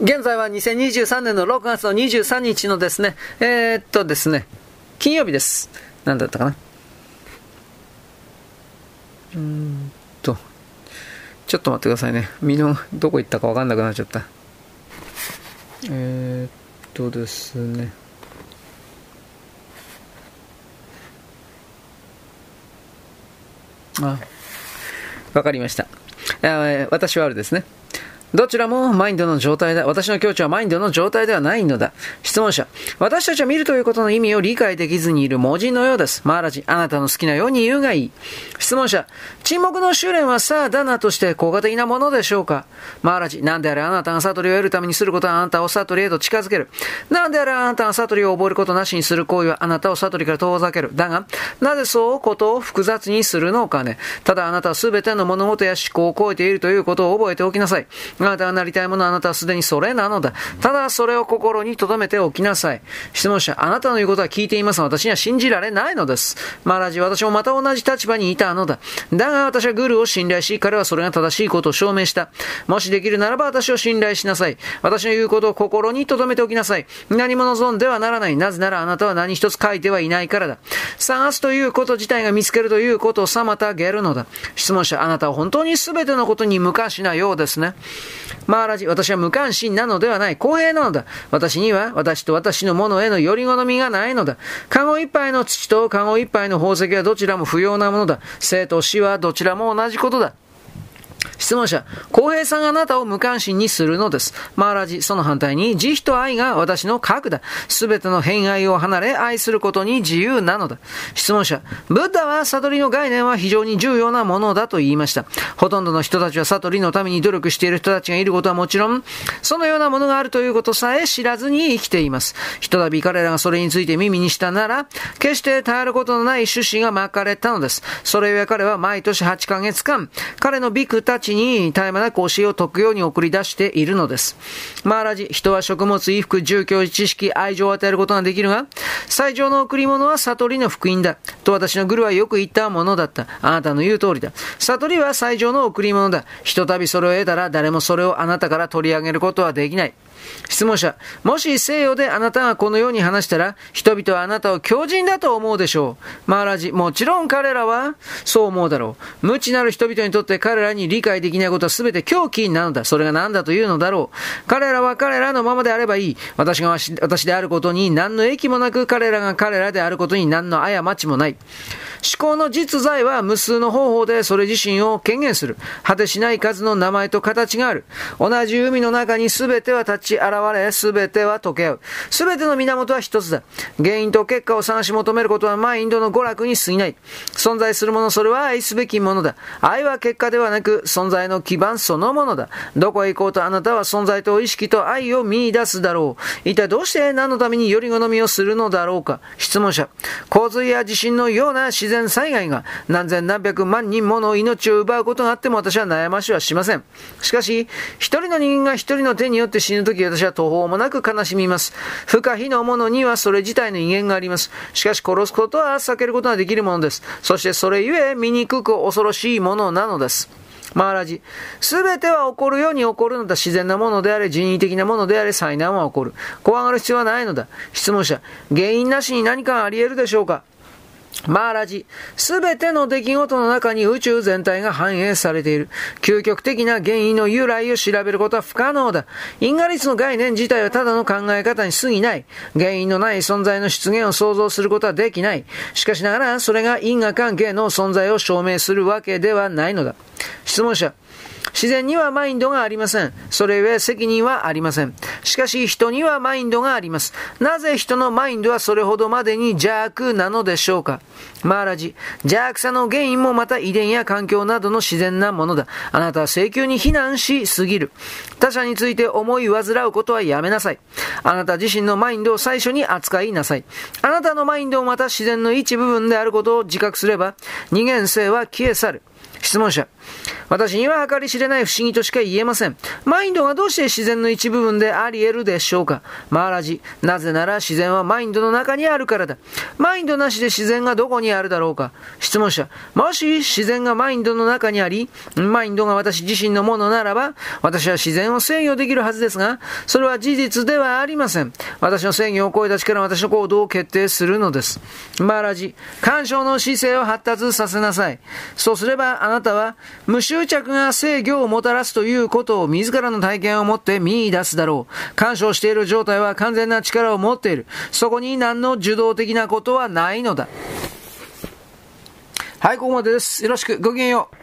現在は2023年の6月の23日のですね、えー、っとですね、金曜日です。何だったかな？うんと、ちょっと待ってくださいね。身の、どこ行ったかわかんなくなっちゃった。えー、っとですね。あ、わかりました。私はあるですね。どちらもマインドの状態だ。私の境地はマインドの状態ではないのだ。質問者。私たちは見るということの意味を理解できずにいる文字のようです。マーラジ、あなたの好きなように言うがいい。質問者。沈黙の修練はさあ、ダナとして効果的なものでしょうか？マーラジ、なんであれあなたが悟りを得るためにすることはあなたを悟りへと近づける？なんであれあなたが悟りを覚えることなしにする行為はあなたを悟りから遠ざける？だが、なぜそうことを複雑にするのかね。ただあなたは全ての物事や思考を超えているということを覚えておきなさい。あなたがなりたいものはあなたはすでにそれなのだ。ただそれを心に留めておきなさい。質問者、あなたの言うことは聞いていますが私には信じられないのです。マーラジ、私もまた同じ立場にいたのだ。だが私はグルを信頼し、彼はそれが正しいことを証明した。もしできるならば私を信頼しなさい。私の言うことを心に留めておきなさい。何も望んではならない。なぜならあなたは何一つ書いてはいないからだ。探すということ自体が見つけるということを妨げるのだ。質問者、あなたは本当に全てのことに無関心なようですね。マーラジ、私は無関心なのではない。公平なのだ。私には、私と私のものへのより好みがないのだ。カゴ一杯の土とカゴ一杯の宝石はどちらも不要なものだ。生と死はどちらも同じことだ。質問者、公平さんがあなたを無関心にするのです。マーラジ、その反対に、慈悲と愛が私の核だ。すべての偏愛を離れ、愛することに自由なのだ。質問者、ブッダは悟りの概念は非常に重要なものだと言いました。ほとんどの人たちは悟りのために努力している人たちがいることはもちろん、そのようなものがあるということさえ知らずに生きています。ひとたび彼らがそれについて耳にしたなら、決して耐えることのない種子が巻かれたのです。それゆえ彼は毎年8ヶ月間、彼のビクたちに絶え間なく教えを説くように送り出しているのです。マーラジ、人は食物、衣服、住居、知識、愛情を与えることができるが、最上の贈り物は悟りの福音だ。と私のグルはよく言ったものだった。あなたの言う通りだ。悟りは最上の贈り物だ。ひとたびそれを得たら誰もそれをあなたから取り上げることはできない。質問者、もし西洋であなたがこのように話したら、人々はあなたを強人だと思うでしょう。マーラジ、もちろん彼らはそう思うだろう。無知なる人々にとって彼らに理解できないことは全て狂気なのだ。それが何だというのだろう。彼らは彼らのままであればいい。私が私であることに何の益もなく、彼らが彼らであることに何の過ちもない。思考の実在は無数の方法でそれ自身を権限する。果てしない数の名前と形がある。同じ海の中に全ては立ち現れ、全ては溶け合う。全ての源は一つだ。原因と結果を探し求めることはマインドの娯楽に過ぎない。存在するもの、それは愛すべきものだ。愛は結果ではなく、存在の基盤そのものだ。どこへ行こうとあなたは存在と意識と愛を見出すだろう。一体どうして何のためにより好みをするのだろうか。質問者。洪水や地震のような自然災害が何千何百万人もの命を奪うことがあっても私は悩ましはしません。しかし、一人の人間が一人の手によって死ぬとき私は途方もなく悲しみます。不可避のものにはそれ自体の威厳があります。しかし殺すことは避けることができるものです。そしてそれゆえ醜く恐ろしいものなのです。マーラジ。すべては起こるように起こるのだ。自然なものであれ、人為的なものであれ、災難は起こる。怖がる必要はないのだ。質問者。原因なしに何かあり得るでしょうか？マーラジ、すべての出来事の中に宇宙全体が反映されている。究極的な原因の由来を調べることは不可能だ。因果律の概念自体はただの考え方に過ぎない。原因のない存在の出現を想像することはできない。しかしながら、それが因果関係の存在を証明するわけではないのだ。質問者、自然にはマインドがありません。それゆえ責任はありません。しかし人にはマインドがあります。なぜ人のマインドはそれほどまでに邪悪なのでしょうかマーラジ、邪悪さの原因もまた遺伝や環境などの自然なものだ。あなたは請求に非難しすぎる。他者について思い煩うことはやめなさい。あなた自身のマインドを最初に扱いなさい。あなたのマインドをまた自然の一部分であることを自覚すれば、二元性は消え去る。質問者。私には計り知れない不思議としか言えません。マインドがどうして自然の一部分であり得るでしょうかマーラジ。なぜなら自然はマインドの中にあるからだ。マインドなしで自然がどこにあるだろうか質問者。もし自然がマインドの中にあり、マインドが私自身のものならば、私は自然を制御できるはずですが、それは事実ではありません。私の制御を超えた力は私の行動を決定するのです。マーラジ。干渉の姿勢を発達させなさい。そうすればあなたは無執着が制御をもたらすということを自らの体験をもって見出すだろう。干渉している状態は完全な力を持っている。そこに何の受動的なことはないのだ。はい、ここまでです。よろしく。ごきげんよう。